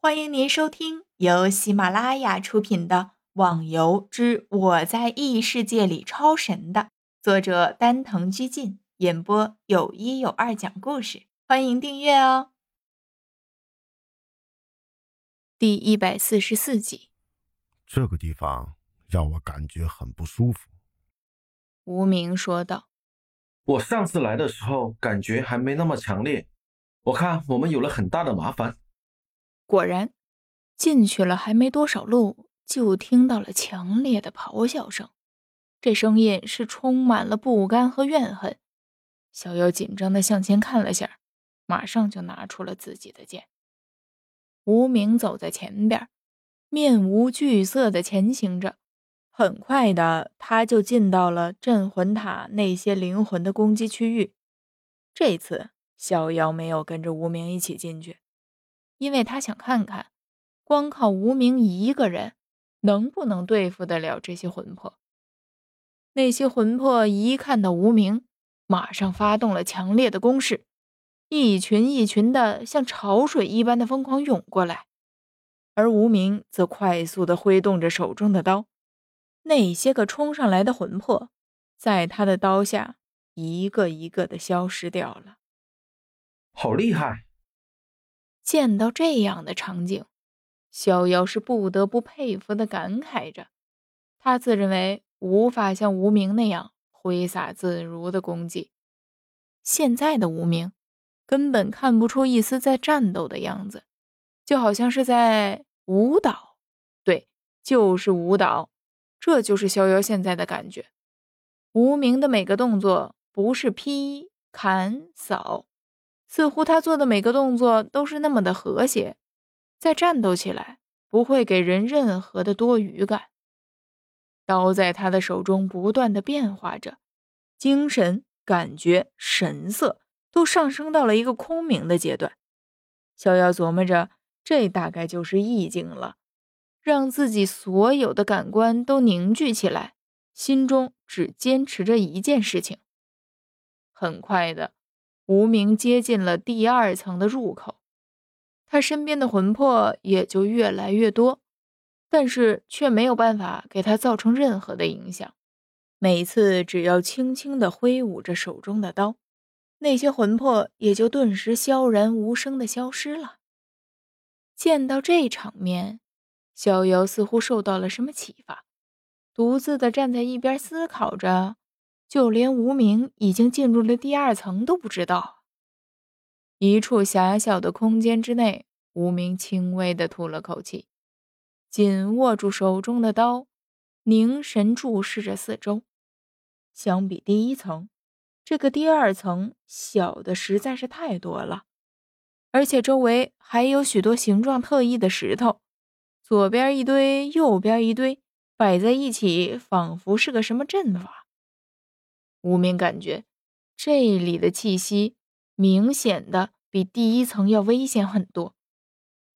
欢迎您收听由喜马拉雅出品的《网游之我在异世界里超神》的作者丹藤居进演播，有一有二讲故事。欢迎订阅哦。第一百四十四集，这个地方让我感觉很不舒服。无名说道：“我上次来的时候感觉还没那么强烈，我看我们有了很大的麻烦。”果然，进去了还没多少路，就听到了强烈的咆哮声。这声音是充满了不甘和怨恨。小妖紧张的向前看了下，马上就拿出了自己的剑。无名走在前边，面无惧色的前行着。很快的，他就进到了镇魂塔那些灵魂的攻击区域。这次，小妖没有跟着无名一起进去。因为他想看看，光靠无名一个人能不能对付得了这些魂魄。那些魂魄一看到无名，马上发动了强烈的攻势，一群一群的像潮水一般的疯狂涌过来，而无名则快速的挥动着手中的刀。那些个冲上来的魂魄，在他的刀下一个一个的消失掉了。好厉害！见到这样的场景，逍遥是不得不佩服的感慨着。他自认为无法像无名那样挥洒自如的攻击。现在的无名根本看不出一丝在战斗的样子，就好像是在舞蹈。对，就是舞蹈。这就是逍遥现在的感觉。无名的每个动作不是劈、砍、扫。似乎他做的每个动作都是那么的和谐，在战斗起来不会给人任何的多余感。刀在他的手中不断的变化着，精神、感觉、神色都上升到了一个空明的阶段。逍遥琢磨着，这大概就是意境了，让自己所有的感官都凝聚起来，心中只坚持着一件事情。很快的。无名接近了第二层的入口，他身边的魂魄也就越来越多，但是却没有办法给他造成任何的影响。每次只要轻轻地挥舞着手中的刀，那些魂魄也就顿时悄然无声地消失了。见到这场面，逍遥似乎受到了什么启发，独自的站在一边思考着。就连无名已经进入了第二层都不知道。一处狭小的空间之内，无名轻微的吐了口气，紧握住手中的刀，凝神注视着四周。相比第一层，这个第二层小的实在是太多了，而且周围还有许多形状特异的石头，左边一堆，右边一堆，摆在一起，仿佛是个什么阵法。无名感觉这里的气息明显的比第一层要危险很多，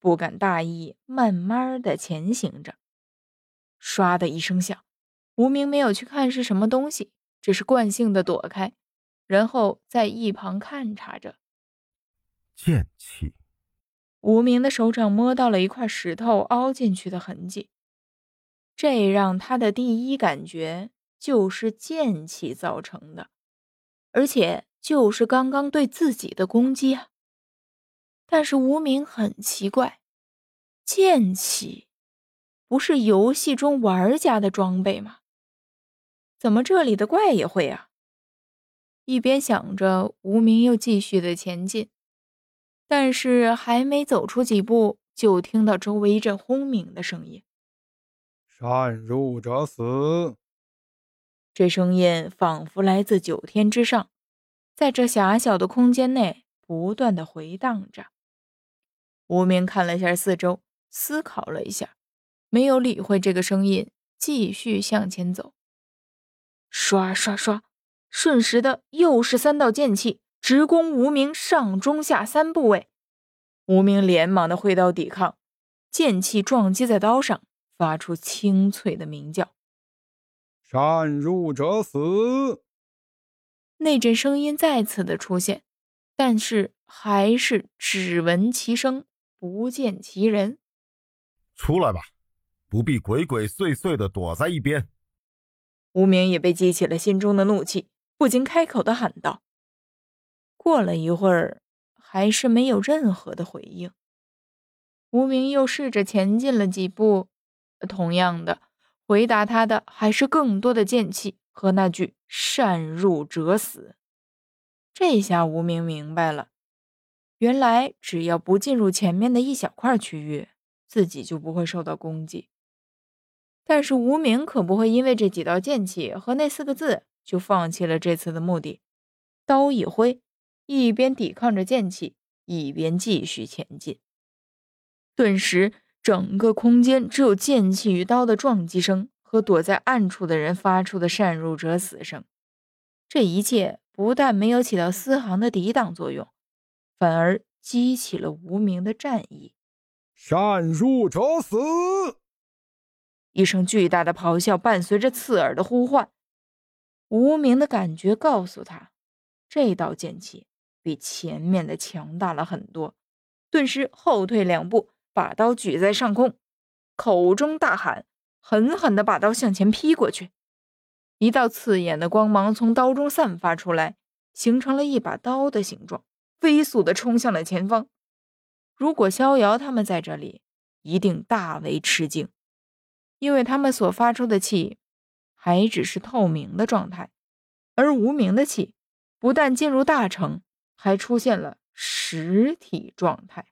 不敢大意，慢慢的前行着。唰的一声响，无名没有去看是什么东西，只是惯性的躲开，然后在一旁看察着。剑气。无名的手掌摸到了一块石头凹进去的痕迹，这让他的第一感觉。就是剑气造成的，而且就是刚刚对自己的攻击啊！但是无名很奇怪，剑气不是游戏中玩家的装备吗？怎么这里的怪也会啊？一边想着，无名又继续的前进，但是还没走出几步，就听到周围一阵轰鸣的声音：“擅入者死！”这声音仿佛来自九天之上，在这狭小的空间内不断的回荡着。无名看了下四周，思考了一下，没有理会这个声音，继续向前走。刷刷刷，瞬时的又是三道剑气直攻无名上中下三部位。无名连忙的挥刀抵抗，剑气撞击在刀上，发出清脆的鸣叫。擅入者死。那阵声音再次的出现，但是还是只闻其声，不见其人。出来吧，不必鬼鬼祟祟的躲在一边。无名也被激起了心中的怒气，不禁开口的喊道。过了一会儿，还是没有任何的回应。无名又试着前进了几步，同样的，回答他的还是更多的剑气和那句“擅入者死”。这下无名明白了，原来只要不进入前面的一小块区域，自己就不会受到攻击。但是无名可不会因为这几道剑气和那四个字就放弃了这次的目的。刀一挥，一边抵抗着剑气，一边继续前进。顿时，整个空间只有剑气与刀的撞击声和躲在暗处的人发出的“擅入者死”声。这一切不但没有起到丝毫的抵挡作用，反而激起了无名的战意。擅入者死！一声巨大的咆哮伴随着刺耳的呼唤。无名的感觉告诉他，这道剑气比前面的强大了很多，顿时后退两步。把刀举在上空，口中大喊，狠狠地把刀向前劈过去。一道刺眼的光芒从刀中散发出来，形成了一把刀的形状，飞速地冲向了前方。如果逍遥他们在这里，一定大为吃惊，因为他们所发出的气还只是透明的状态，而无名的气不但进入大成，还出现了实体状态。